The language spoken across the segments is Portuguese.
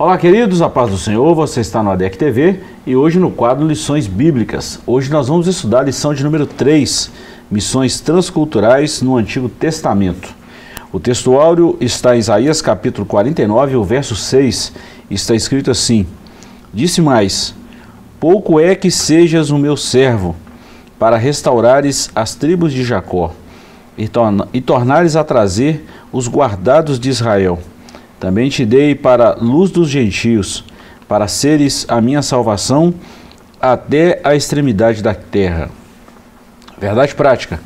Olá, queridos, a paz do Senhor, você está no ADEC TV e hoje no quadro Lições Bíblicas. Hoje nós vamos estudar a lição de número 3, Missões Transculturais no Antigo Testamento. O texto áureo está em Isaías capítulo 49, o verso 6, está escrito assim: Disse mais: Pouco é que sejas o meu servo, para restaurares as tribos de Jacó e, torna, e tornares a trazer os guardados de Israel. Também te dei para luz dos gentios, para seres a minha salvação até a extremidade da terra. Verdade prática.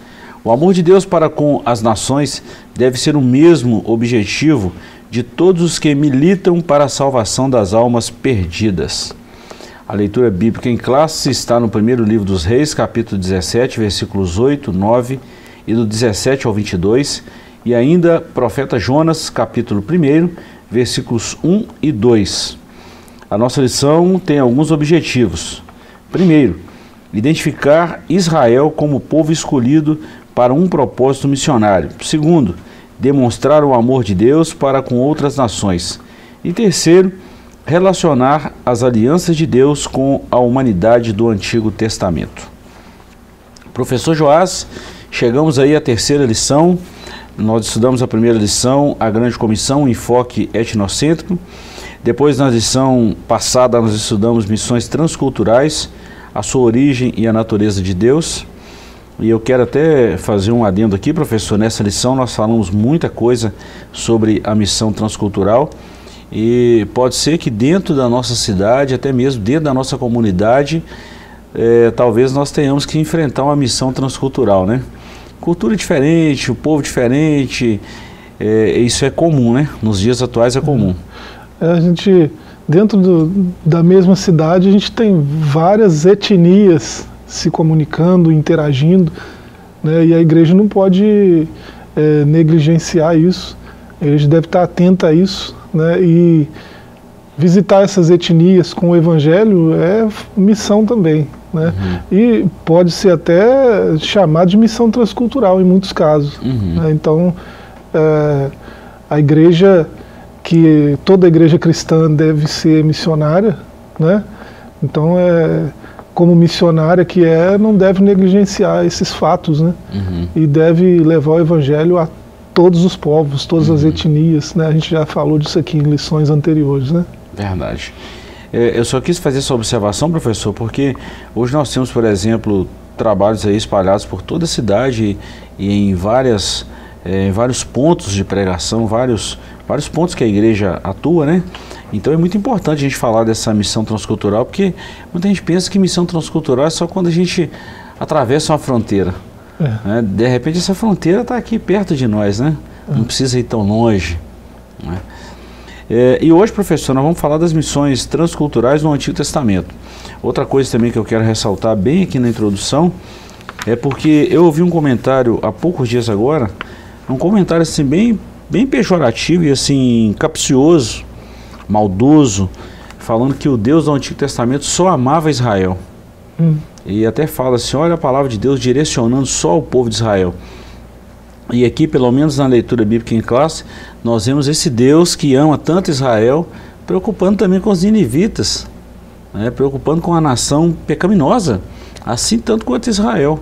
O amor de Deus para com as nações deve ser o mesmo objetivo de todos os que militam para a salvação das almas perdidas. A leitura bíblica em classe está no primeiro livro dos Reis, capítulo 17, versículos 8, 9 e do 17 ao 22 e ainda profeta Jonas, capítulo 1, versículos 1 e 2. A nossa lição tem alguns objetivos. Primeiro, identificar Israel como povo escolhido para um propósito missionário. Segundo, demonstrar o amor de Deus para com outras nações. E terceiro, relacionar as alianças de Deus com a humanidade do Antigo Testamento. Professor Joás, chegamos aí à terceira lição nós estudamos a primeira lição, a grande comissão, o enfoque etnocêntrico. Depois, na lição passada, nós estudamos missões transculturais, a sua origem e a natureza de Deus. E eu quero até fazer um adendo aqui, professor. Nessa lição, nós falamos muita coisa sobre a missão transcultural. E pode ser que dentro da nossa cidade, até mesmo dentro da nossa comunidade, é, talvez nós tenhamos que enfrentar uma missão transcultural, né? Cultura diferente, o povo diferente, é, isso é comum, né? Nos dias atuais é comum. É, a gente, dentro do, da mesma cidade, a gente tem várias etnias se comunicando, interagindo, né? e a igreja não pode é, negligenciar isso, a igreja deve estar atenta a isso, né? e visitar essas etnias com o evangelho é missão também. Né? Uhum. E pode ser até chamado de missão transcultural em muitos casos. Uhum. Né? Então, é, a igreja, que toda igreja cristã deve ser missionária, né? então, é, como missionária que é, não deve negligenciar esses fatos né? Uhum. e deve levar o evangelho a todos os povos, todas as uhum. etnias. Né? A gente já falou disso aqui em lições anteriores. Né? Verdade. É, eu só quis fazer essa observação, professor, porque hoje nós temos, por exemplo, trabalhos aí espalhados por toda a cidade e em várias é, em vários pontos de pregação, vários, vários pontos que a igreja atua, né? Então é muito importante a gente falar dessa missão transcultural, porque muita gente pensa que missão transcultural é só quando a gente atravessa uma fronteira. É. Né? De repente essa fronteira está aqui perto de nós, né? É. Não precisa ir tão longe. Né? É, e hoje, professor, nós vamos falar das missões transculturais no Antigo Testamento. Outra coisa também que eu quero ressaltar bem aqui na introdução é porque eu ouvi um comentário há poucos dias agora, um comentário assim bem, bem pejorativo e assim capcioso, maldoso, falando que o Deus do Antigo Testamento só amava Israel. Hum. E até fala assim, olha a palavra de Deus direcionando só o povo de Israel. E aqui, pelo menos na leitura bíblica em classe, nós vemos esse Deus que ama tanto Israel, preocupando também com os ninivitas, né, preocupando com a nação pecaminosa, assim tanto quanto Israel.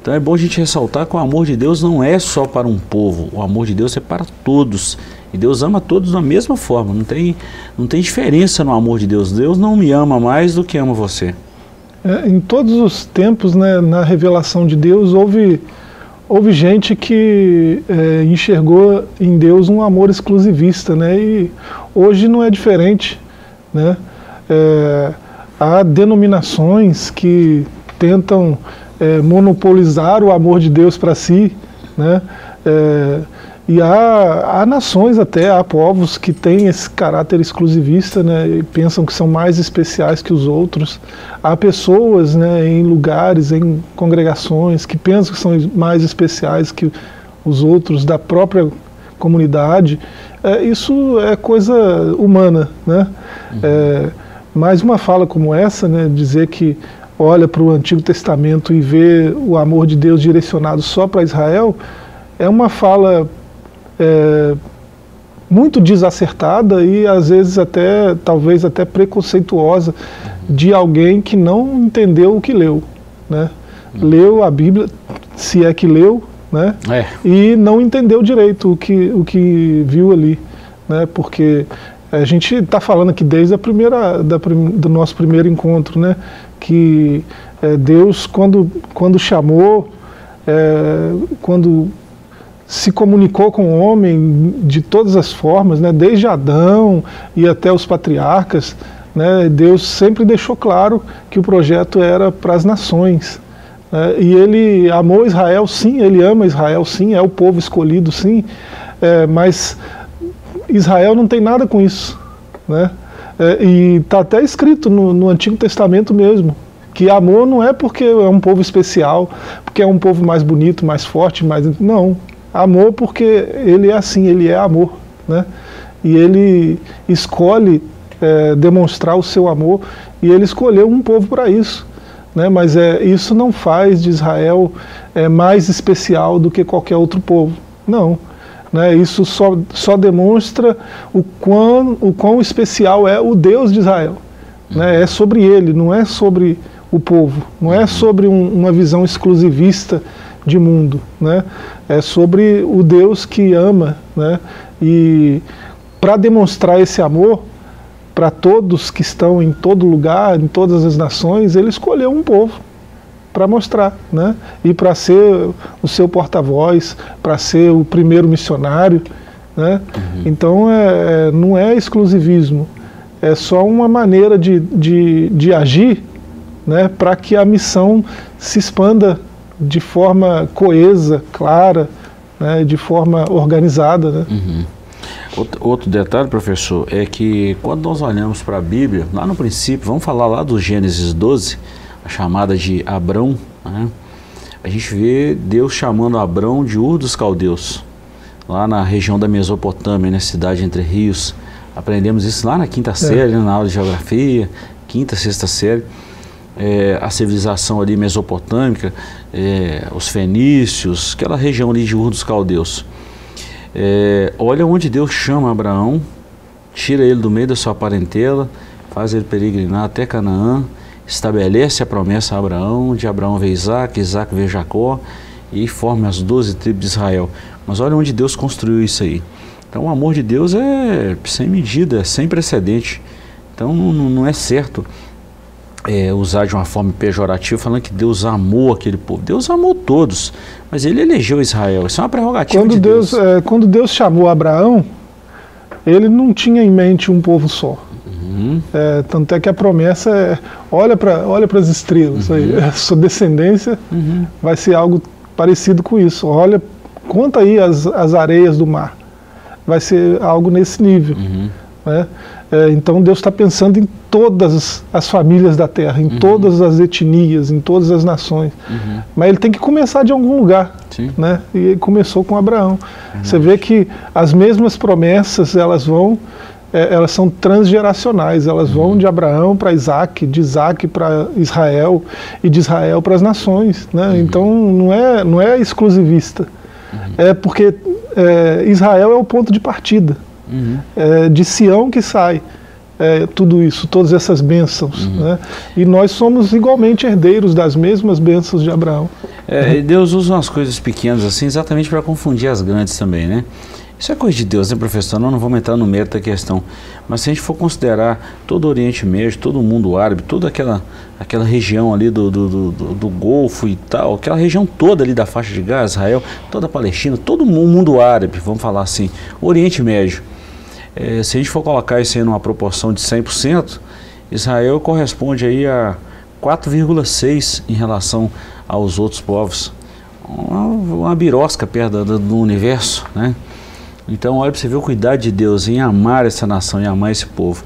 Então é bom a gente ressaltar que o amor de Deus não é só para um povo, o amor de Deus é para todos. E Deus ama todos da mesma forma, não tem, não tem diferença no amor de Deus. Deus não me ama mais do que ama você. É, em todos os tempos, né, na revelação de Deus, houve houve gente que é, enxergou em Deus um amor exclusivista, né? E hoje não é diferente, né? É, há denominações que tentam é, monopolizar o amor de Deus para si, né? E há, há nações até, há povos que têm esse caráter exclusivista né, e pensam que são mais especiais que os outros. Há pessoas né, em lugares, em congregações, que pensam que são mais especiais que os outros da própria comunidade. É, isso é coisa humana. Né? Uhum. É, mas uma fala como essa, né, dizer que olha para o Antigo Testamento e vê o amor de Deus direcionado só para Israel, é uma fala é, muito desacertada e às vezes até, talvez até preconceituosa de alguém que não entendeu o que leu, né? Leu a Bíblia, se é que leu, né? É. E não entendeu direito o que, o que viu ali, né? Porque a gente está falando aqui desde a primeira, da, do nosso primeiro encontro, né? Que é, Deus, quando, quando chamou, é, quando se comunicou com o homem de todas as formas, né, desde Adão e até os patriarcas, né, Deus sempre deixou claro que o projeto era para as nações. Né, e ele amou Israel, sim, ele ama Israel, sim, é o povo escolhido, sim, é, mas Israel não tem nada com isso. Né, é, e está até escrito no, no Antigo Testamento mesmo, que amor não é porque é um povo especial, porque é um povo mais bonito, mais forte, mais. Não. Amor porque ele é assim, ele é amor. Né? E ele escolhe é, demonstrar o seu amor e ele escolheu um povo para isso. Né? Mas é, isso não faz de Israel é, mais especial do que qualquer outro povo. Não. Né? Isso só, só demonstra o quão, o quão especial é o Deus de Israel. Né? É sobre ele, não é sobre o povo, não é sobre um, uma visão exclusivista de mundo, né? É sobre o Deus que ama, né? E para demonstrar esse amor para todos que estão em todo lugar, em todas as nações, ele escolheu um povo para mostrar, né? E para ser o seu porta-voz, para ser o primeiro missionário, né? Uhum. Então é, é, não é exclusivismo, é só uma maneira de, de, de agir, né? Para que a missão se expanda de forma coesa, clara, né, de forma organizada. Né? Uhum. Outro, detalhe, professor, é que quando nós olhamos para a Bíblia, lá no princípio, vamos falar lá do Gênesis 12, a chamada de Abrão, né? a gente vê Deus chamando Abrão de Ur dos Caldeus, lá na região da Mesopotâmia, na né, cidade entre rios. Aprendemos isso lá na quinta é. série, na aula de geografia, quinta, sexta série é, a civilização ali mesopotâmica, é, os fenícios, aquela região ali de Ur dos Caldeus. É, olha onde Deus chama Abraão, tira ele do meio da sua parentela, faz ele peregrinar até Canaã, estabelece a promessa a Abraão, de Abraão vê Isaac, Isaac vê Jacó e forma as doze tribos de Israel. Mas olha onde Deus construiu isso aí. Então o amor de Deus é sem medida, sem precedente. Então não, não é certo é, usar de uma forma pejorativa, falando que Deus amou aquele povo. Deus amou todos, mas ele elegeu Israel. Isso é uma prerrogativa quando de Deus. Deus. É, quando Deus chamou Abraão, ele não tinha em mente um povo só. Uhum. É, tanto é que a promessa é: olha para olha as estrelas, uhum. aí, a sua descendência uhum. vai ser algo parecido com isso. Olha, conta aí as, as areias do mar. Vai ser algo nesse nível. Uhum. Né? É, então Deus está pensando em todas as famílias da terra, em uhum. todas as etnias, em todas as nações. Uhum. Mas ele tem que começar de algum lugar. Né? E ele começou com Abraão. Uhum. Você vê que as mesmas promessas elas vão, é, elas são transgeracionais, elas vão uhum. de Abraão para Isaac, de Isaac para Israel e de Israel para as nações. Né? Uhum. Então não é, não é exclusivista. Uhum. É porque é, Israel é o ponto de partida. Uhum. É, de Sião que sai é, tudo isso, todas essas bênçãos. Uhum. Né? E nós somos igualmente herdeiros das mesmas bênçãos de Abraão. É, Deus usa umas coisas pequenas assim exatamente para confundir as grandes também, né? Isso é coisa de Deus, né, professor? Não, não vamos entrar no mérito da questão. Mas se a gente for considerar todo o Oriente Médio, todo o mundo árabe, toda aquela, aquela região ali do, do, do, do Golfo e tal, aquela região toda ali da faixa de Gaza, Israel, toda a Palestina, todo o mundo árabe, vamos falar assim, Oriente Médio é, se a gente for colocar isso aí numa proporção de 100%, Israel corresponde aí a 4,6 em relação aos outros povos. Uma, uma birosca perto do, do universo, né? Então olha para você ver o cuidado de Deus em amar essa nação, em amar esse povo.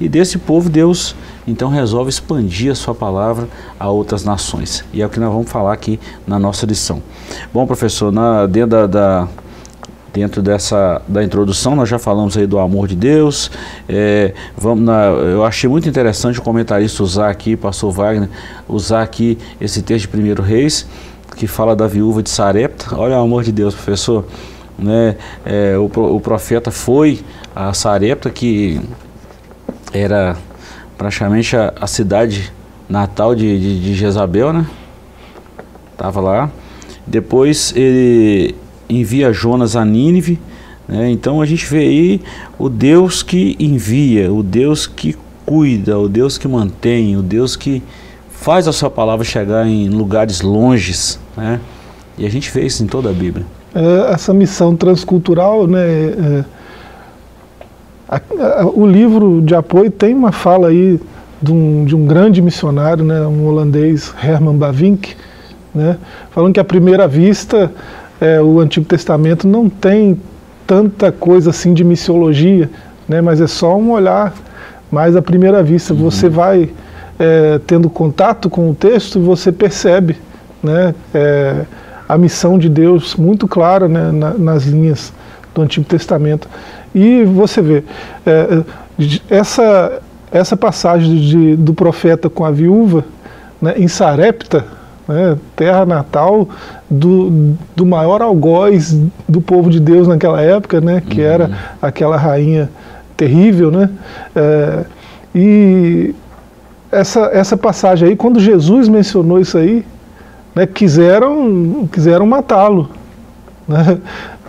E desse povo Deus então resolve expandir a sua palavra a outras nações. E é o que nós vamos falar aqui na nossa lição. Bom, professor, na, dentro da, da dentro dessa da introdução nós já falamos aí do amor de Deus é, vamos na, eu achei muito interessante o comentarista usar aqui pastor Wagner usar aqui esse texto de primeiro Reis que fala da viúva de Sarepta olha o amor de Deus professor né, é, o, o profeta foi a Sarepta, que era praticamente a, a cidade natal de, de, de Jezabel, né? Tava lá. Depois ele envia Jonas a Nínive. Né? Então a gente vê aí o Deus que envia, o Deus que cuida, o Deus que mantém, o Deus que faz a sua palavra chegar em lugares longes. Né? E a gente vê isso em toda a Bíblia. É, essa missão transcultural, né? É, a, a, o livro de apoio tem uma fala aí de um, de um grande missionário, né, um holandês, Herman Bavinck, né, falando que à primeira vista é, o Antigo Testamento não tem tanta coisa assim de missiologia, né, mas é só um olhar mais à primeira vista. Uhum. Você vai é, tendo contato com o texto e você percebe né, é, a missão de Deus muito clara né, na, nas linhas do Antigo Testamento. E você vê, é, essa, essa passagem de, do profeta com a viúva, né, em Sarepta, né, terra natal do, do maior algoz do povo de Deus naquela época, né, que uhum. era aquela rainha terrível, né, é, e essa, essa passagem aí, quando Jesus mencionou isso aí, né, quiseram, quiseram matá-lo, né,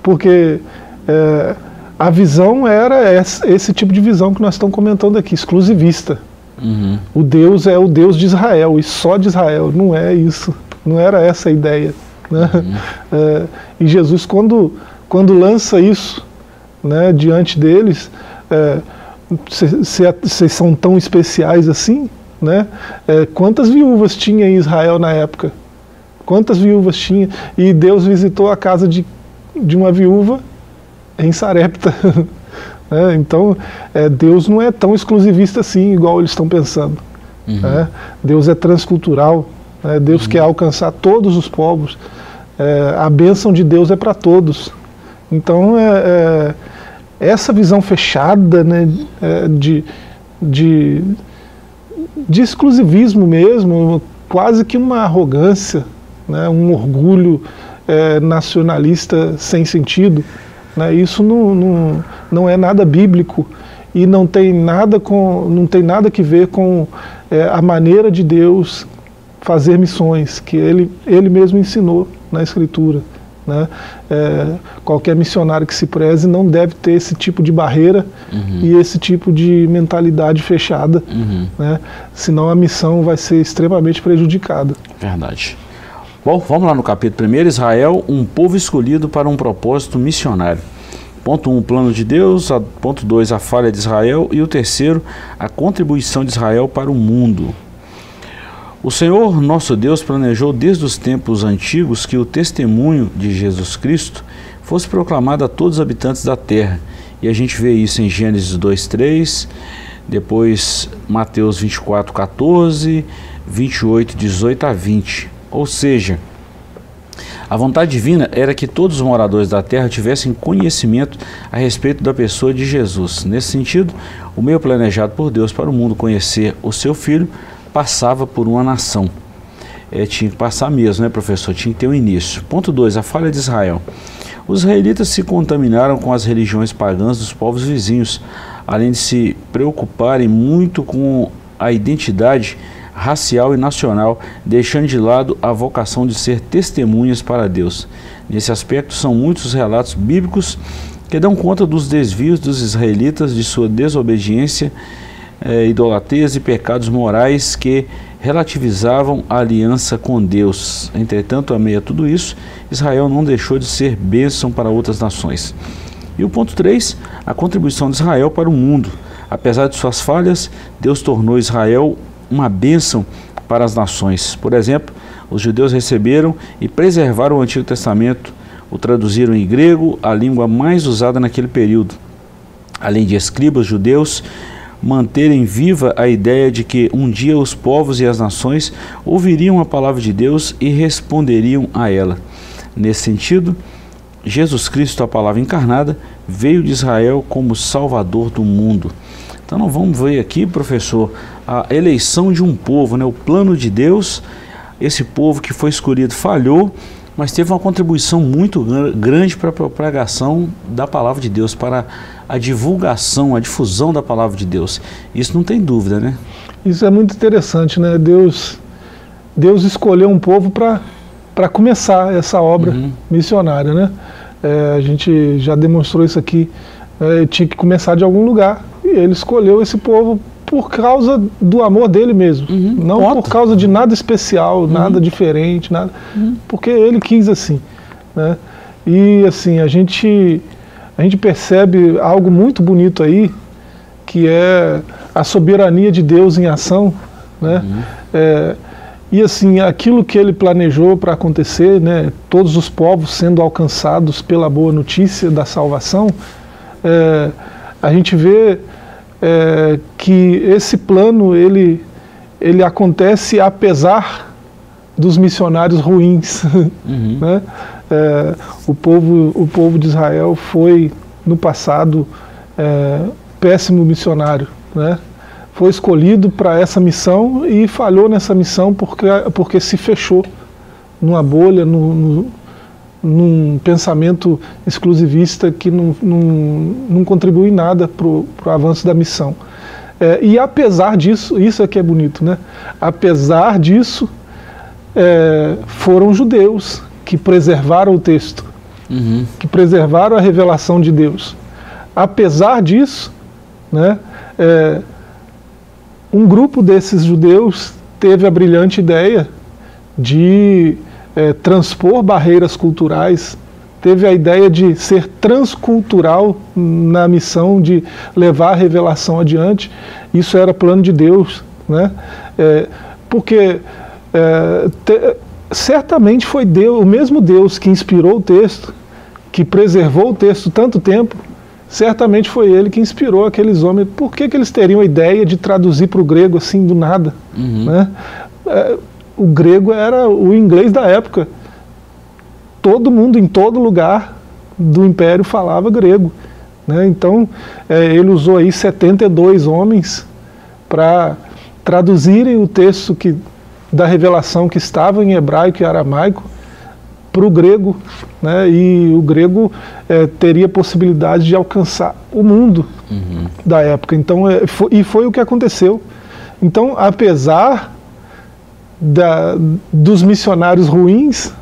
porque é, a visão era esse, esse, tipo de visão que nós estamos comentando aqui, exclusivista. Uhum. O Deus é o Deus de Israel e só de Israel. Não é isso. Não era essa a ideia. Né? Uhum. É, e Jesus, quando, quando lança isso né, diante deles, vocês é, são tão especiais assim? Né? É, quantas viúvas tinha em Israel na época? Quantas viúvas tinha? E Deus visitou a casa de, de uma viúva em Sarepta. é, então, é, Deus não é tão exclusivista assim, igual eles estão pensando. Uhum. É, Deus é transcultural, é, Deus uhum. quer alcançar todos os povos. É, a bênção de Deus é para todos. Então, é, é, essa visão fechada né, de, de, de exclusivismo mesmo, quase que uma arrogância, né, um orgulho nacionalista sem sentido, né? Isso não, não, não é nada bíblico e não tem nada, com, não tem nada que ver com é, a maneira de Deus fazer missões, que ele, ele mesmo ensinou na Escritura. Né? É, qualquer missionário que se preze não deve ter esse tipo de barreira uhum. e esse tipo de mentalidade fechada, uhum. né? senão a missão vai ser extremamente prejudicada. Verdade. Bom, vamos lá no capítulo 1, Israel, um povo escolhido para um propósito missionário. Ponto 1, um, o plano de Deus. A, ponto 2, a falha de Israel. E o terceiro, a contribuição de Israel para o mundo. O Senhor nosso Deus planejou desde os tempos antigos que o testemunho de Jesus Cristo fosse proclamado a todos os habitantes da terra. E a gente vê isso em Gênesis 2, 3, depois Mateus 24, 14, 28, 18 a 20. Ou seja, a vontade divina era que todos os moradores da terra tivessem conhecimento a respeito da pessoa de Jesus. Nesse sentido, o meio planejado por Deus para o mundo conhecer o seu filho passava por uma nação. É, tinha que passar mesmo, né, professor? Tinha que ter um início. Ponto 2. A falha de Israel. Os israelitas se contaminaram com as religiões pagãs dos povos vizinhos, além de se preocuparem muito com a identidade racial e nacional, deixando de lado a vocação de ser testemunhas para Deus. Nesse aspecto, são muitos os relatos bíblicos que dão conta dos desvios dos israelitas, de sua desobediência, eh, idolatrias e pecados morais que relativizavam a aliança com Deus. Entretanto, a meio tudo isso, Israel não deixou de ser bênção para outras nações. E o ponto 3, a contribuição de Israel para o mundo. Apesar de suas falhas, Deus tornou Israel uma bênção para as nações. Por exemplo, os judeus receberam e preservaram o Antigo Testamento, o traduziram em grego, a língua mais usada naquele período. Além de escribas judeus manterem viva a ideia de que um dia os povos e as nações ouviriam a palavra de Deus e responderiam a ela. Nesse sentido, Jesus Cristo, a palavra encarnada, veio de Israel como Salvador do mundo. Então nós vamos ver aqui, professor, a eleição de um povo, né? o plano de Deus, esse povo que foi escolhido falhou, mas teve uma contribuição muito grande para a propagação da palavra de Deus, para a divulgação, a difusão da palavra de Deus. Isso não tem dúvida, né? Isso é muito interessante, né? Deus, Deus escolheu um povo para começar essa obra uhum. missionária, né? É, a gente já demonstrou isso aqui. É, tinha que começar de algum lugar e ele escolheu esse povo por causa do amor dele mesmo, uhum, não ponto. por causa de nada especial, uhum. nada diferente, nada, uhum. porque ele quis assim, né? E assim a gente a gente percebe algo muito bonito aí, que é a soberania de Deus em ação, né? Uhum. É, e assim aquilo que ele planejou para acontecer, né? Todos os povos sendo alcançados pela boa notícia da salvação, é, a gente vê é, que esse plano ele, ele acontece apesar dos missionários ruins. Uhum. Né? É, o, povo, o povo de Israel foi, no passado, é, péssimo missionário. Né? Foi escolhido para essa missão e falhou nessa missão porque, porque se fechou numa bolha, no, no num pensamento exclusivista que não, não, não contribui em nada para o avanço da missão. É, e apesar disso, isso é que é bonito, né? Apesar disso, é, foram judeus que preservaram o texto, uhum. que preservaram a revelação de Deus. Apesar disso, né, é, um grupo desses judeus teve a brilhante ideia de é, transpor barreiras culturais, teve a ideia de ser transcultural na missão de levar a revelação adiante. Isso era plano de Deus, né? É, porque é, te, certamente foi Deus, o mesmo Deus que inspirou o texto, que preservou o texto tanto tempo, certamente foi ele que inspirou aqueles homens. Por que, que eles teriam a ideia de traduzir para o grego assim do nada? Uhum. Né? É, o grego era o inglês da época. Todo mundo, em todo lugar do império, falava grego. Né? Então, é, ele usou aí 72 homens para traduzirem o texto que, da revelação que estava em hebraico e aramaico para o grego, né? e o grego é, teria possibilidade de alcançar o mundo uhum. da época. Então, é, foi, e foi o que aconteceu. Então, apesar da, dos missionários ruins,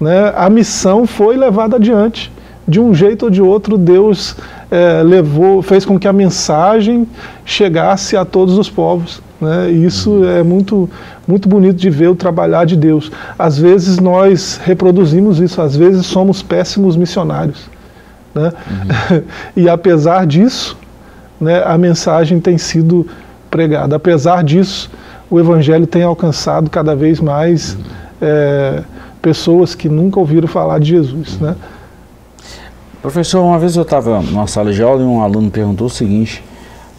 né, a missão foi levada adiante. De um jeito ou de outro, Deus é, levou, fez com que a mensagem chegasse a todos os povos. Né? E isso uhum. é muito, muito bonito de ver o trabalhar de Deus. Às vezes nós reproduzimos isso, às vezes somos péssimos missionários. Né? Uhum. e apesar disso, né, a mensagem tem sido pregada. Apesar disso, o Evangelho tem alcançado cada vez mais é, pessoas que nunca ouviram falar de Jesus. Né? Professor, uma vez eu estava numa sala de aula e um aluno perguntou o seguinte,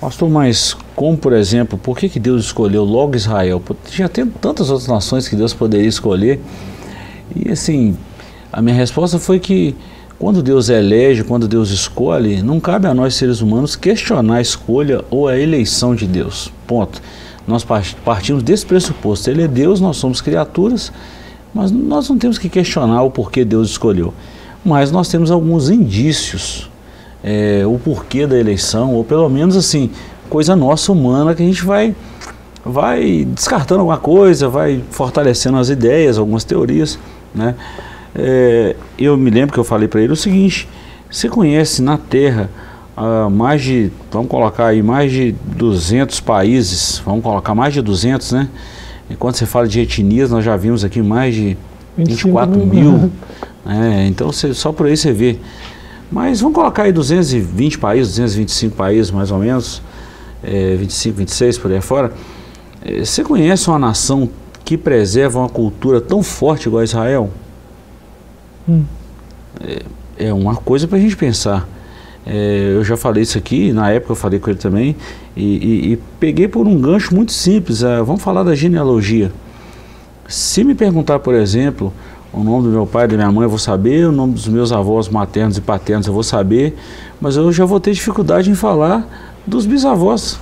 pastor, mas como, por exemplo, por que, que Deus escolheu logo Israel? Tinha tantas outras nações que Deus poderia escolher. E assim, a minha resposta foi que quando Deus elege, quando Deus escolhe, não cabe a nós seres humanos questionar a escolha ou a eleição de Deus. Ponto. Nós partimos desse pressuposto. Ele é Deus, nós somos criaturas, mas nós não temos que questionar o porquê Deus escolheu. Mas nós temos alguns indícios, é, o porquê da eleição, ou pelo menos assim, coisa nossa humana que a gente vai, vai descartando alguma coisa, vai fortalecendo as ideias, algumas teorias. Né? É, eu me lembro que eu falei para ele o seguinte: você conhece na Terra uh, mais de, vamos colocar aí, mais de 200 países, vamos colocar mais de 200, né? E quando você fala de etnias, nós já vimos aqui mais de 24 mil. mil né? Então, você, só por aí você vê. Mas vamos colocar aí 220 países, 225 países mais ou menos, é, 25, 26 por aí fora. É, você conhece uma nação que preserva uma cultura tão forte igual a Israel? Hum. É, é uma coisa para a gente pensar. É, eu já falei isso aqui, na época eu falei com ele também, e, e, e peguei por um gancho muito simples. É, vamos falar da genealogia. Se me perguntar, por exemplo, o nome do meu pai e da minha mãe, eu vou saber, o nome dos meus avós maternos e paternos, eu vou saber, mas eu já vou ter dificuldade em falar dos bisavós.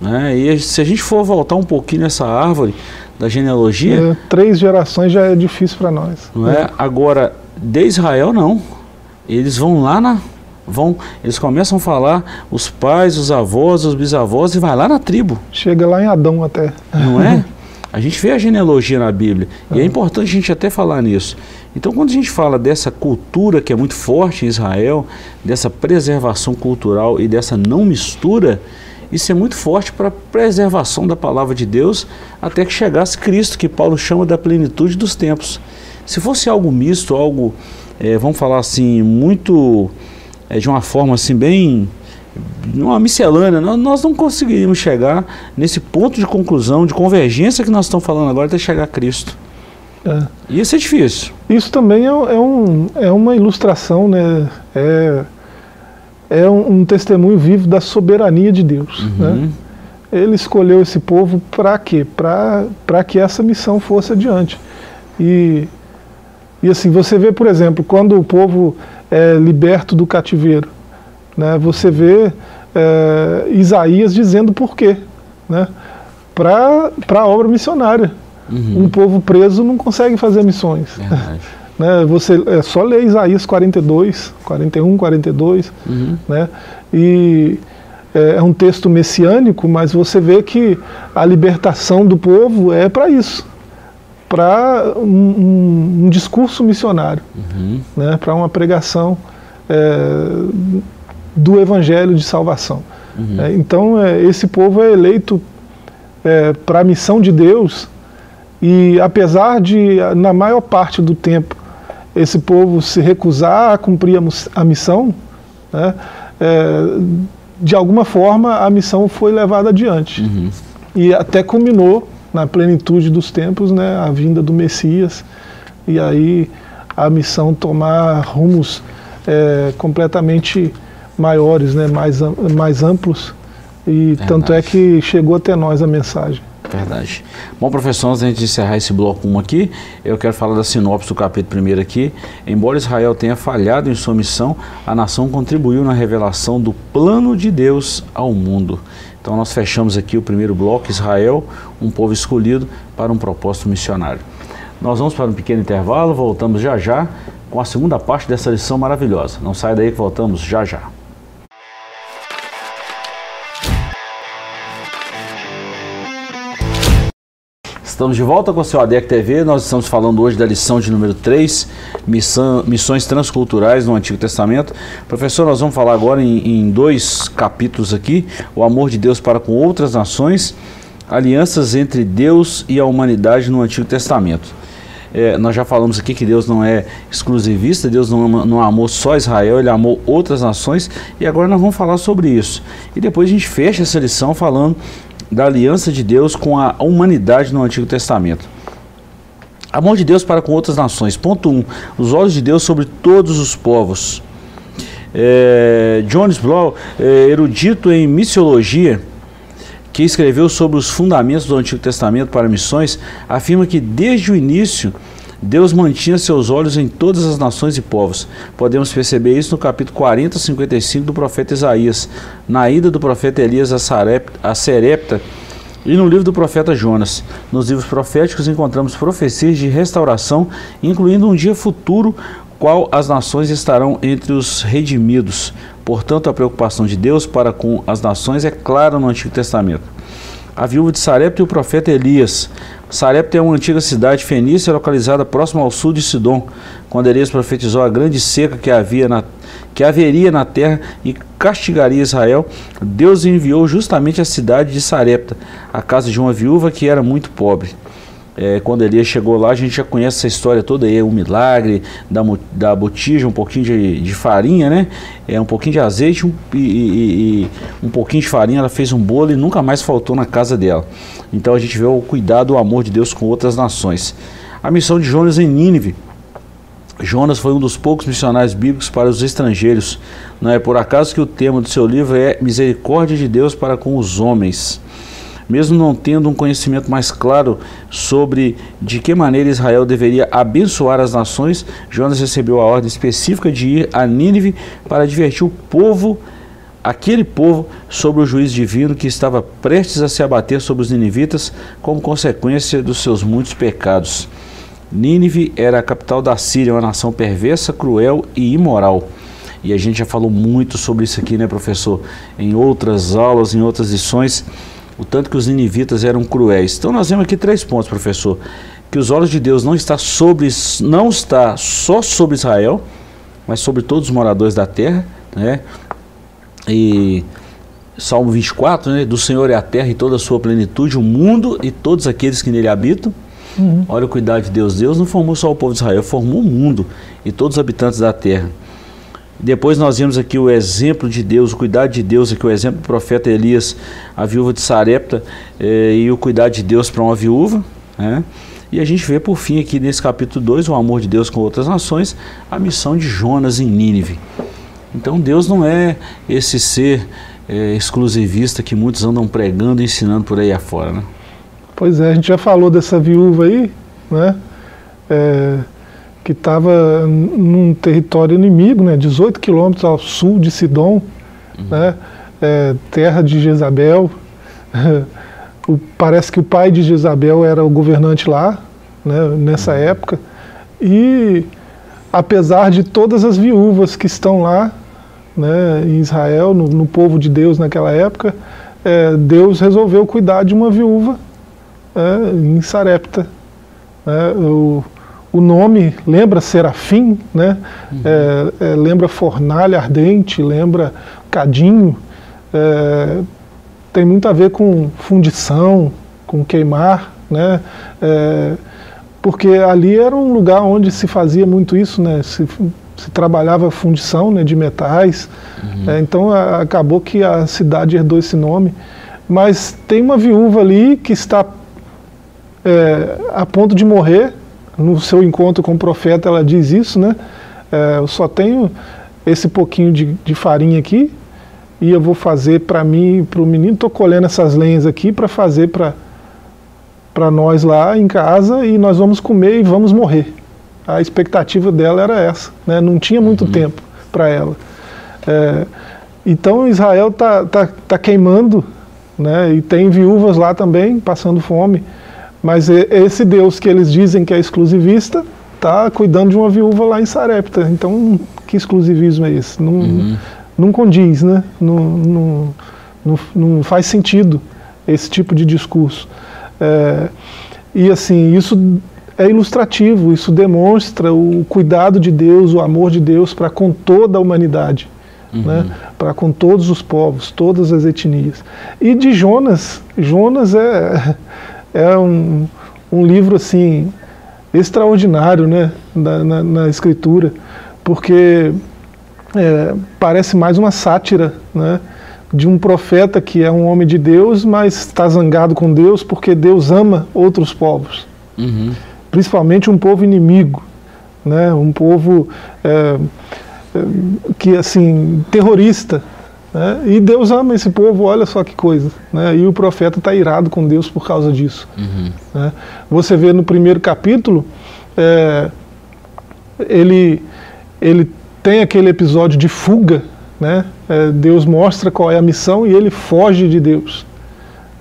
Né? E se a gente for voltar um pouquinho nessa árvore da genealogia. É, três gerações já é difícil para nós. É? Agora, de Israel, não. Eles vão lá na. Vão, eles começam a falar os pais, os avós, os bisavós e vai lá na tribo. Chega lá em Adão até. Não é? A gente vê a genealogia na Bíblia e é importante a gente até falar nisso. Então, quando a gente fala dessa cultura que é muito forte em Israel, dessa preservação cultural e dessa não mistura, isso é muito forte para a preservação da palavra de Deus até que chegasse Cristo, que Paulo chama da plenitude dos tempos. Se fosse algo misto, algo, é, vamos falar assim, muito, é, de uma forma assim bem, uma miscelânea, nós não conseguiríamos chegar nesse ponto de conclusão, de convergência que nós estamos falando agora até chegar a Cristo. É. Isso é difícil. Isso também é, é, um, é uma ilustração, né? É, é um, um testemunho vivo da soberania de Deus. Uhum. Né? Ele escolheu esse povo para quê? Para que essa missão fosse adiante. E, e assim, você vê, por exemplo, quando o povo é liberto do cativeiro, né, você vê é, Isaías dizendo por quê. Né, para a obra missionária. Uhum. Um povo preso não consegue fazer missões. Verdade. Né? Você é só ler Isaías 42, 41, 42, uhum. né? E é, é um texto messiânico, mas você vê que a libertação do povo é para isso, para um, um, discurso missionário, uhum. né? Para uma pregação é, do evangelho de salvação. Uhum. É, então é, esse povo é eleito é, para a missão de Deus e apesar de na maior parte do tempo esse povo se recusar a cumprir a, missão, né, é, de alguma forma a missão foi levada adiante. Uhum. E até culminou na plenitude dos tempos né, a vinda do Messias, e aí a missão tomar rumos é, completamente maiores, né, mais, mais amplos, e Verdade. tanto é que chegou até nós a mensagem. Verdade. Bom, professor, antes de encerrar esse bloco 1 aqui, eu quero falar da sinopse do capítulo 1 aqui. Embora Israel tenha falhado em sua missão, a nação contribuiu na revelação do plano de Deus ao mundo. Então nós fechamos aqui o primeiro bloco, Israel, um povo escolhido para um propósito missionário. Nós vamos para um pequeno intervalo, voltamos já já com a segunda parte dessa lição maravilhosa. Não sai daí que voltamos já já. Estamos de volta com o seu ADEC TV. Nós estamos falando hoje da lição de número 3, missão, missões transculturais no Antigo Testamento. Professor, nós vamos falar agora em, em dois capítulos aqui: o amor de Deus para com outras nações, alianças entre Deus e a humanidade no Antigo Testamento. É, nós já falamos aqui que Deus não é exclusivista, Deus não, não amou só Israel, ele amou outras nações, e agora nós vamos falar sobre isso. E depois a gente fecha essa lição falando da aliança de Deus com a humanidade no Antigo Testamento. Amor de Deus para com outras nações. Ponto 1. Um, os olhos de Deus sobre todos os povos. É, Jones Blow, é, erudito em missiologia, que escreveu sobre os fundamentos do Antigo Testamento para missões, afirma que desde o início Deus mantinha seus olhos em todas as nações e povos. Podemos perceber isso no capítulo 40, 55 do profeta Isaías, na ida do profeta Elias a, Serepta e no livro do profeta Jonas. Nos livros proféticos encontramos profecias de restauração, incluindo um dia futuro qual as nações estarão entre os redimidos. Portanto, a preocupação de Deus para com as nações é clara no Antigo Testamento. A viúva de Sarepta e o profeta Elias. Sarepta é uma antiga cidade fenícia localizada próximo ao sul de Sidom, quando Elias profetizou a grande seca que, havia na, que haveria na terra e castigaria Israel, Deus enviou justamente a cidade de Sarepta, a casa de uma viúva que era muito pobre. É, quando Elias chegou lá, a gente já conhece essa história toda aí, o milagre da, da botija, um pouquinho de, de farinha, né? É, um pouquinho de azeite um, e, e, e, um pouquinho de farinha, ela fez um bolo e nunca mais faltou na casa dela. Então a gente vê o cuidado, o amor de Deus com outras nações. A missão de Jonas em Nínive. Jonas foi um dos poucos missionários bíblicos para os estrangeiros. Não é por acaso que o tema do seu livro é Misericórdia de Deus para com os homens. Mesmo não tendo um conhecimento mais claro sobre de que maneira Israel deveria abençoar as nações, Jonas recebeu a ordem específica de ir a Nínive para advertir o povo aquele povo sobre o juiz divino que estava prestes a se abater sobre os ninivitas como consequência dos seus muitos pecados. Nínive era a capital da Síria, uma nação perversa, cruel e imoral. E a gente já falou muito sobre isso aqui, né, professor? Em outras aulas, em outras lições, o tanto que os ninivitas eram cruéis. Então nós vemos aqui três pontos, professor. Que os olhos de Deus não está sobre, não está só sobre Israel, mas sobre todos os moradores da terra, né? E Salmo 24, né? Do Senhor é a terra e toda a sua plenitude, o mundo e todos aqueles que nele habitam. Uhum. Olha o cuidado de Deus. Deus não formou só o povo de Israel, formou o mundo e todos os habitantes da terra. Depois nós vimos aqui o exemplo de Deus, o cuidado de Deus, aqui o exemplo do profeta Elias, a viúva de Sarepta eh, e o cuidado de Deus para uma viúva. Né? E a gente vê por fim aqui nesse capítulo 2, o amor de Deus com outras nações, a missão de Jonas em Nínive. Então Deus não é esse ser eh, exclusivista que muitos andam pregando e ensinando por aí afora. Né? Pois é, a gente já falou dessa viúva aí, né? É, que estava num território inimigo, né? 18 quilômetros ao sul de Sidom, uhum. né? É, terra de Jezabel. o, parece que o pai de Jezabel era o governante lá, né? nessa uhum. época. E apesar de todas as viúvas que estão lá, né, em Israel, no, no povo de Deus naquela época, é, Deus resolveu cuidar de uma viúva é, em Sarepta. É, o, o nome lembra serafim, né? Uhum. É, é, lembra fornalha ardente, lembra cadinho. É, tem muito a ver com fundição, com queimar, né? É, porque ali era um lugar onde se fazia muito isso, né? Se, se trabalhava fundição né, de metais. Uhum. É, então a, acabou que a cidade herdou esse nome. Mas tem uma viúva ali que está é, a ponto de morrer. No seu encontro com o profeta, ela diz isso, né? É, eu só tenho esse pouquinho de, de farinha aqui e eu vou fazer para mim, para o menino. Estou colhendo essas lenhas aqui para fazer para para nós lá em casa e nós vamos comer e vamos morrer. A expectativa dela era essa, né? Não tinha muito uhum. tempo para ela. É, então Israel está tá, tá queimando, né? E tem viúvas lá também passando fome. Mas esse Deus que eles dizem que é exclusivista está cuidando de uma viúva lá em Sarepta. Então, que exclusivismo é esse? Não, uhum. não condiz, né? Não, não, não, não, faz sentido esse tipo de discurso. É, e assim, isso é ilustrativo, isso demonstra o cuidado de Deus, o amor de Deus para com toda a humanidade. Uhum. Né, para com todos os povos, todas as etnias. E de Jonas, Jonas é, é um, um livro assim extraordinário né, na, na, na escritura, porque é, parece mais uma sátira né, de um profeta que é um homem de Deus, mas está zangado com Deus porque Deus ama outros povos, uhum. principalmente um povo inimigo, né, um povo é, é que assim terrorista, né? E Deus ama esse povo, olha só que coisa. Né? E o profeta está irado com Deus por causa disso. Uhum. Né? Você vê no primeiro capítulo, é, ele, ele tem aquele episódio de fuga. Né? É, Deus mostra qual é a missão e ele foge de Deus.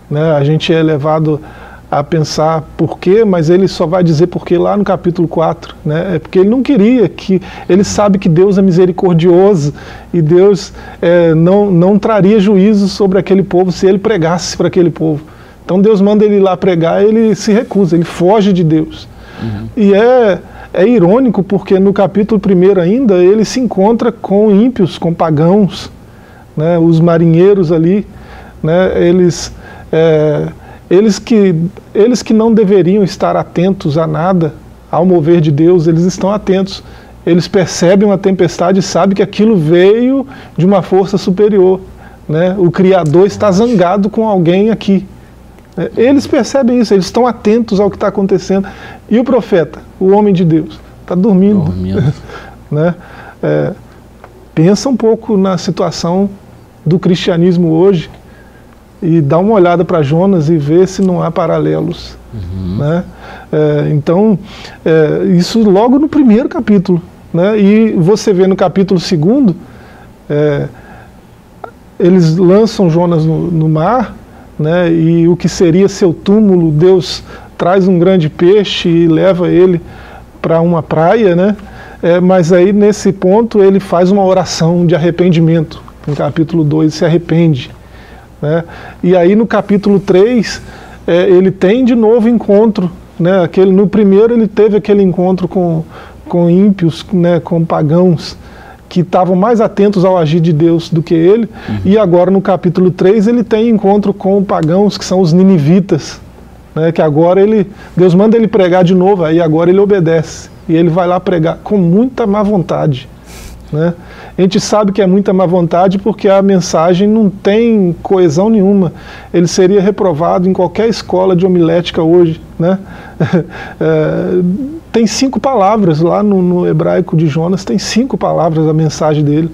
Né? A gente é levado a pensar por quê, mas ele só vai dizer por quê lá no capítulo 4. Né? É porque ele não queria que. Ele sabe que Deus é misericordioso e Deus é, não, não traria juízo sobre aquele povo se ele pregasse para aquele povo. Então Deus manda ele ir lá pregar e ele se recusa, ele foge de Deus. Uhum. E é, é irônico porque no capítulo 1 ainda ele se encontra com ímpios, com pagãos, né? os marinheiros ali, né? eles. É, eles que, eles que não deveriam estar atentos a nada, ao mover de Deus, eles estão atentos. Eles percebem uma tempestade e sabem que aquilo veio de uma força superior. Né? O Criador está zangado com alguém aqui. É, eles percebem isso, eles estão atentos ao que está acontecendo. E o profeta, o homem de Deus, está dormindo. dormindo. né? É, pensa um pouco na situação do cristianismo hoje e dá uma olhada para Jonas e vê se não há paralelos. Uhum. Né? É, então, é, isso logo no primeiro capítulo. Né? E você vê no capítulo segundo, é, eles lançam Jonas no, no mar, né, e o que seria seu túmulo, Deus traz um grande peixe e leva ele para uma praia, né? É, mas aí nesse ponto ele faz uma oração de arrependimento. No capítulo 2 se arrepende. Né? E aí no capítulo 3 é, ele tem de novo encontro. Né? Aquele, no primeiro ele teve aquele encontro com, com ímpios, né? com pagãos que estavam mais atentos ao agir de Deus do que ele. Uhum. E agora no capítulo 3 ele tem encontro com pagãos, que são os ninivitas. Né, que agora ele, Deus manda ele pregar de novo, aí agora ele obedece. E ele vai lá pregar com muita má vontade. Né? A gente sabe que é muita má vontade porque a mensagem não tem coesão nenhuma. Ele seria reprovado em qualquer escola de homilética hoje. Né? é, tem cinco palavras lá no, no, hebraico de Jonas, tem cinco palavras a mensagem dele.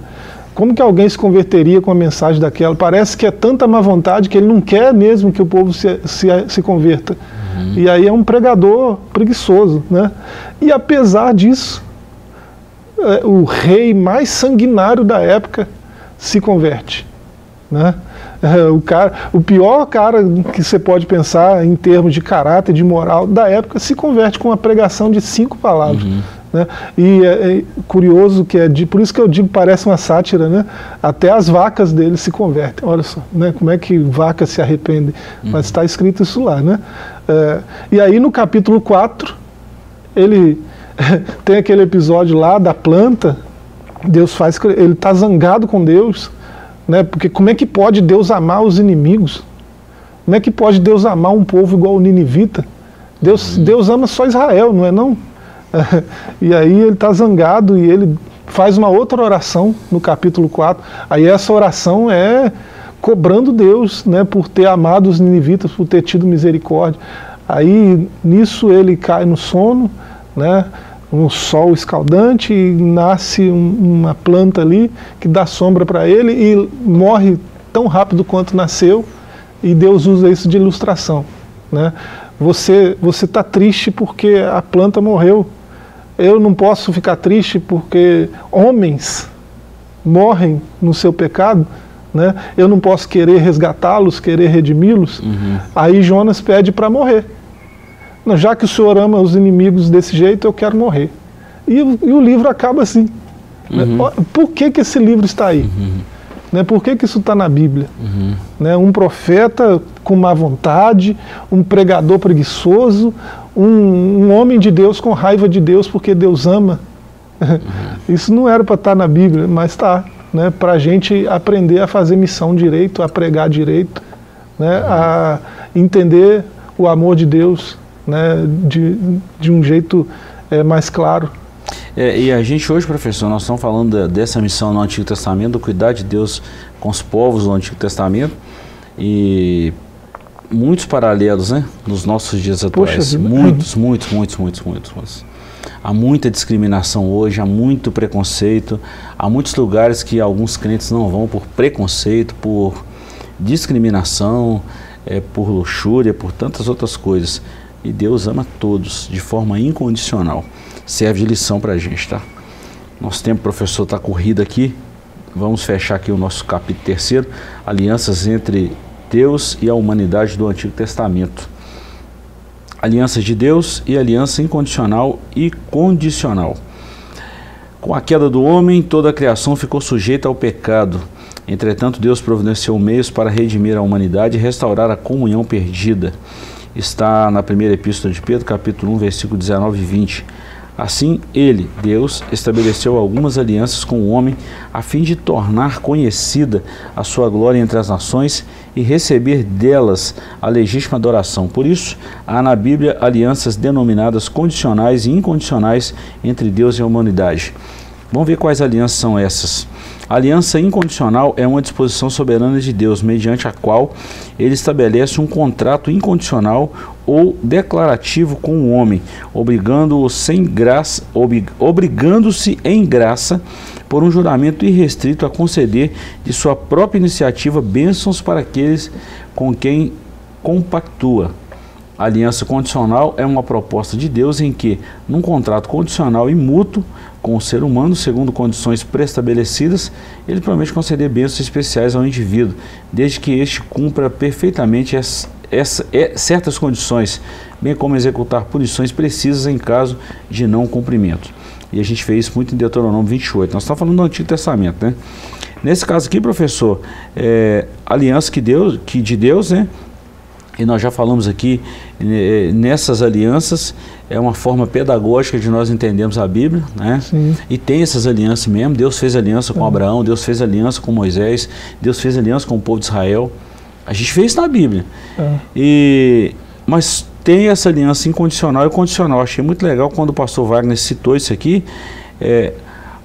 Como que alguém se converteria com a mensagem daquela? Parece que é tanta má vontade que ele não quer mesmo que o povo se, se, se converta. Uhum. E aí é um pregador preguiçoso. Né? E apesar disso, o rei mais sanguinário da época se converte. Né? É, o, cara, o pior cara que você pode pensar em termos de caráter, de moral da época, se converte com uma pregação de cinco palavras. Uhum. Né? E é, é, curioso que é de, por isso que eu digo parece uma sátira, né? Até as vacas dele se convertem. Olha só, né? Como é que vaca se arrepende? Uhum. Mas está escrito isso lá, né? É, e aí no capítulo 4, ele tem aquele episódio lá da planta, Deus faz, ele está zangado com Deus, né? Porque como é que pode Deus amar os inimigos? Como é que pode Deus amar um povo igual o Ninivita? Deus, uhum. Deus ama só Israel, não é não? e aí ele está zangado e ele faz uma outra oração no capítulo 4. Aí essa oração é cobrando Deus, né, por ter amado os ninivitas, por ter tido misericórdia. Aí nisso ele cai no sono, né? um sol escaldante e nasce um, uma planta ali que dá sombra para ele e morre tão rápido quanto nasceu e Deus usa isso de ilustração. Né? Você você está triste porque a planta morreu. Eu não posso ficar triste porque homens morrem no seu pecado. Né? Eu não posso querer resgatá-los, querer redimi-los. Uhum. Aí Jonas pede para morrer. Não, já que o senhor ama os inimigos desse jeito, eu quero morrer. E, e o livro acaba assim. Né? Uhum. Né? Por que, que esse livro está aí? Uhum. Né? Por que, que isso está na Bíblia? Uhum. Né? Um profeta com má vontade, um pregador preguiçoso, um, um homem de Deus com raiva de Deus porque Deus ama. Uhum. Isso não era para estar tá na Bíblia, mas está. Né? Para a gente aprender a fazer missão direito, a pregar direito, né? a entender o amor de Deus né, de, de um jeito é, mais claro. É, e a gente hoje, professor, nós estamos falando dessa missão no Antigo Testamento, do cuidar de Deus com os povos do Antigo Testamento e muitos paralelos, né, nos nossos dias atuais. Poxa, muitos, muitos, muitos, muitos, muitos, muitos. Há muita discriminação hoje, há muito preconceito, há muitos lugares que alguns crentes não vão por preconceito, por discriminação, é, por luxúria, por tantas outras coisas. E Deus ama todos de forma incondicional. Serve de lição para a gente, tá? Nosso tempo, professor, está corrido aqui. Vamos fechar aqui o nosso capítulo terceiro, alianças entre Deus e a humanidade do Antigo Testamento. Alianças de Deus e aliança incondicional e condicional. Com a queda do homem, toda a criação ficou sujeita ao pecado. Entretanto, Deus providenciou meios para redimir a humanidade e restaurar a comunhão perdida está na primeira epístola de Pedro, capítulo 1, versículo 19 e 20. Assim, ele, Deus, estabeleceu algumas alianças com o homem a fim de tornar conhecida a sua glória entre as nações e receber delas a legítima adoração. Por isso, há na Bíblia alianças denominadas condicionais e incondicionais entre Deus e a humanidade. Vamos ver quais alianças são essas. Aliança incondicional é uma disposição soberana de Deus, mediante a qual ele estabelece um contrato incondicional ou declarativo com o homem, obrigando-o sem graça, obrigando-se em graça por um juramento irrestrito a conceder de sua própria iniciativa bênçãos para aqueles com quem compactua. A aliança condicional é uma proposta de Deus em que, num contrato condicional e mútuo, com o ser humano, segundo condições pré-estabelecidas, ele promete conceder bênçãos especiais ao indivíduo, desde que este cumpra perfeitamente essa, essa, é, certas condições, bem como executar punições precisas em caso de não cumprimento. E a gente fez isso muito em Deuteronômio 28. Nós estamos falando do Antigo Testamento, né? Nesse caso aqui, professor, é, aliança que Deus, que de Deus, né? E nós já falamos aqui né, nessas alianças é uma forma pedagógica de nós entendermos a Bíblia, né? Sim. E tem essas alianças mesmo. Deus fez aliança com Abraão, Deus fez aliança com Moisés, Deus fez aliança com o povo de Israel. A gente fez isso na Bíblia. É. E mas tem essa aliança incondicional e condicional. Achei muito legal quando o pastor Wagner citou isso aqui. É,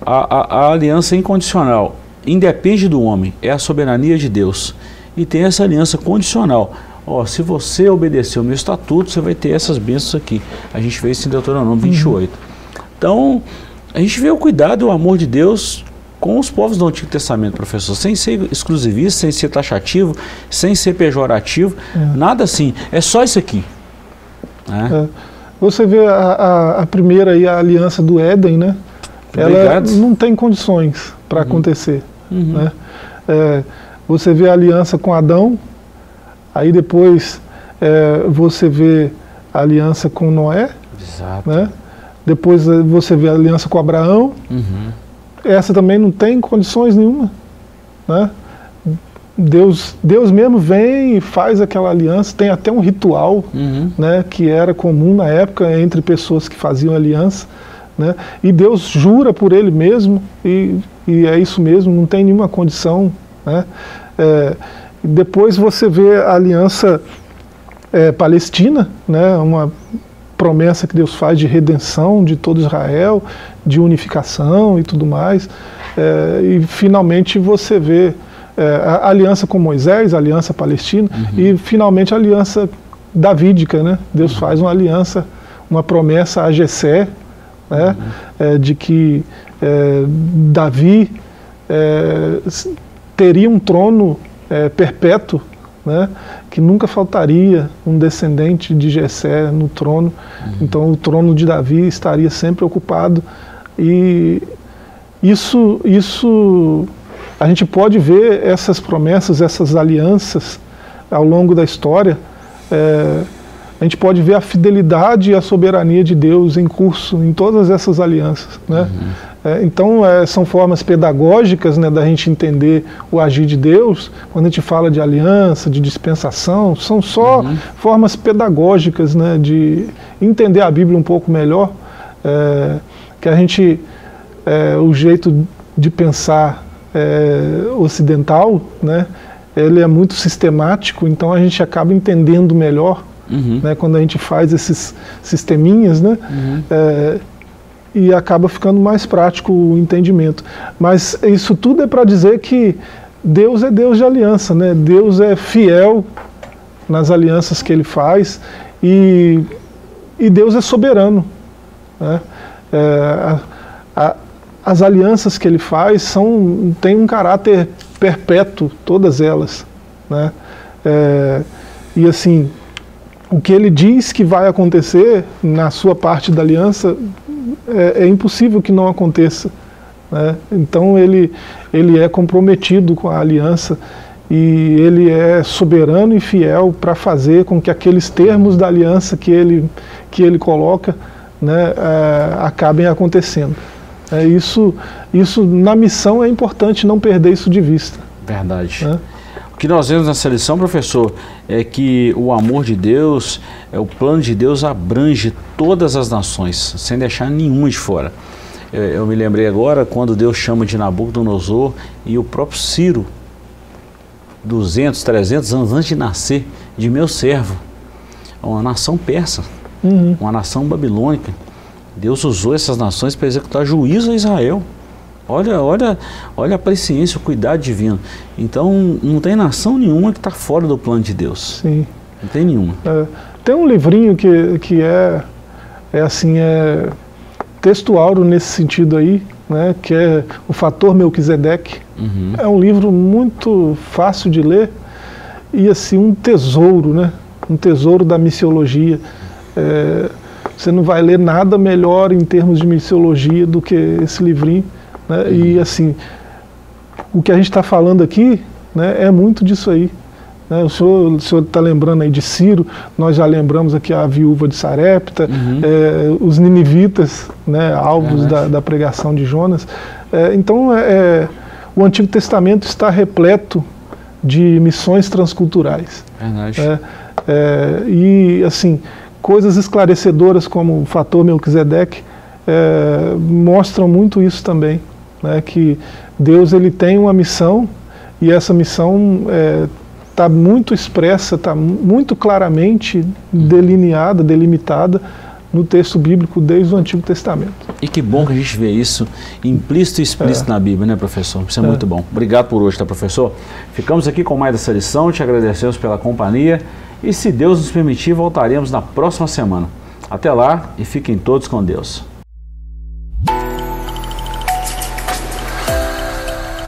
a, a, a aliança incondicional independe do homem, é a soberania de Deus. E tem essa aliança condicional. Ó, se você obedecer o meu estatuto, você vai ter essas bênçãos aqui. A gente fez isso em Deuteronômio 28. Uhum. Então, a gente vê o cuidado e o amor de Deus com os povos do Antigo Testamento, professor, sem ser exclusivista, sem ser taxativo, sem ser pejorativo, é. nada assim. É só isso aqui. Né? É. Você vê a, a, a, primeira aí, a aliança do Éden, né? Obrigado. Ela não tem condições para uhum. acontecer. Uhum. Né? É, você vê a aliança com Adão, aí depois é, você vê a aliança com Noé, Exato. Né? depois é, você vê a aliança com Abraão, uhum. essa também não tem condições nenhuma. Né? Deus, Deus mesmo vem e faz aquela aliança, tem até um ritual uhum. né, que era comum na época entre pessoas que faziam aliança. Né, e Deus jura por ele mesmo, e, e é isso mesmo, não tem nenhuma condição. Né, é, depois você vê a aliança é, palestina, né, uma promessa que Deus faz de redenção de todo Israel, de unificação e tudo mais. É, e finalmente você vê é, a aliança com Moisés, a aliança palestina, uhum. e finalmente a aliança davídica, né? Deus uhum. faz uma aliança, uma promessa a Jessé, né? Uhum. É, de que é, Davi é, teria um trono é, perpétuo, né? que nunca faltaria um descendente de Jessé no trono. Uhum. Então o trono de Davi estaria sempre ocupado e isso, isso a gente pode ver essas promessas, essas alianças ao longo da história. É, a gente pode ver a fidelidade e a soberania de Deus em curso em todas essas alianças. Né? Uhum. É, então, é, são formas pedagógicas né, da gente entender o agir de Deus. Quando a gente fala de aliança, de dispensação, são só uhum. formas pedagógicas né, de entender a Bíblia um pouco melhor. É, que a gente, é, o jeito de pensar é, ocidental, né, ele é muito sistemático, então a gente acaba entendendo melhor uhum. né, quando a gente faz esses sisteminhas, né, uhum. é, e acaba ficando mais prático o entendimento. Mas isso tudo é para dizer que Deus é Deus de aliança, né? Deus é fiel nas alianças que Ele faz e, e Deus é soberano. Né? É, a, a, as alianças que ele faz são, têm um caráter perpétuo, todas elas. Né? É, e assim, o que ele diz que vai acontecer na sua parte da aliança é, é impossível que não aconteça. Né? Então ele, ele é comprometido com a aliança e ele é soberano e fiel para fazer com que aqueles termos da aliança que ele, que ele coloca né, é, acabem acontecendo. É, isso, isso na missão é importante não perder isso de vista. Verdade. Né? O que nós vemos nessa lição, professor, é que o amor de Deus, é o plano de Deus abrange todas as nações, sem deixar nenhuma de fora. Eu, eu me lembrei agora quando Deus chama de Nabucodonosor e o próprio Ciro, 200, 300 anos antes de nascer, de meu servo, uma nação persa, uhum. uma nação babilônica Deus usou essas nações para executar juízo a Israel. Olha, olha, olha a presciência, o cuidado divino. Então, não tem nação nenhuma que está fora do plano de Deus. Sim. Não tem nenhuma. É, tem um livrinho que, que é, é assim, é textual nesse sentido aí, né, que é o Fator Melquisedeque. Uhum. É um livro muito fácil de ler e assim um tesouro, né, um tesouro da missiologia. É, Você não vai ler nada melhor em termos de missiologia do que esse livrinho. Né? E assim, o que a gente está falando aqui né, é muito disso aí. Né? O senhor está lembrando aí de Ciro, nós já lembramos aqui a viúva de Sarepta, uhum. é, os ninivitas, né, alvos é da, da, pregação de Jonas. É, então, é, é, o Antigo Testamento está repleto de missões transculturais. Verdade. É, é, e, assim, coisas esclarecedoras como o fator Melquisedeque mostram muito isso também, né, que Deus ele tem uma missão e essa missão está muito expressa, está muito claramente delineada, delimitada no texto bíblico desde o Antigo Testamento. E que bom que a gente vê isso implícito e explícito é. na Bíblia, né, professor? Isso é, é, muito bom. Obrigado por hoje, tá, professor? Ficamos aqui com mais dessa lição, te agradecemos pela companhia e, se Deus nos permitir, voltaremos na próxima semana. Até lá e fiquem todos com Deus.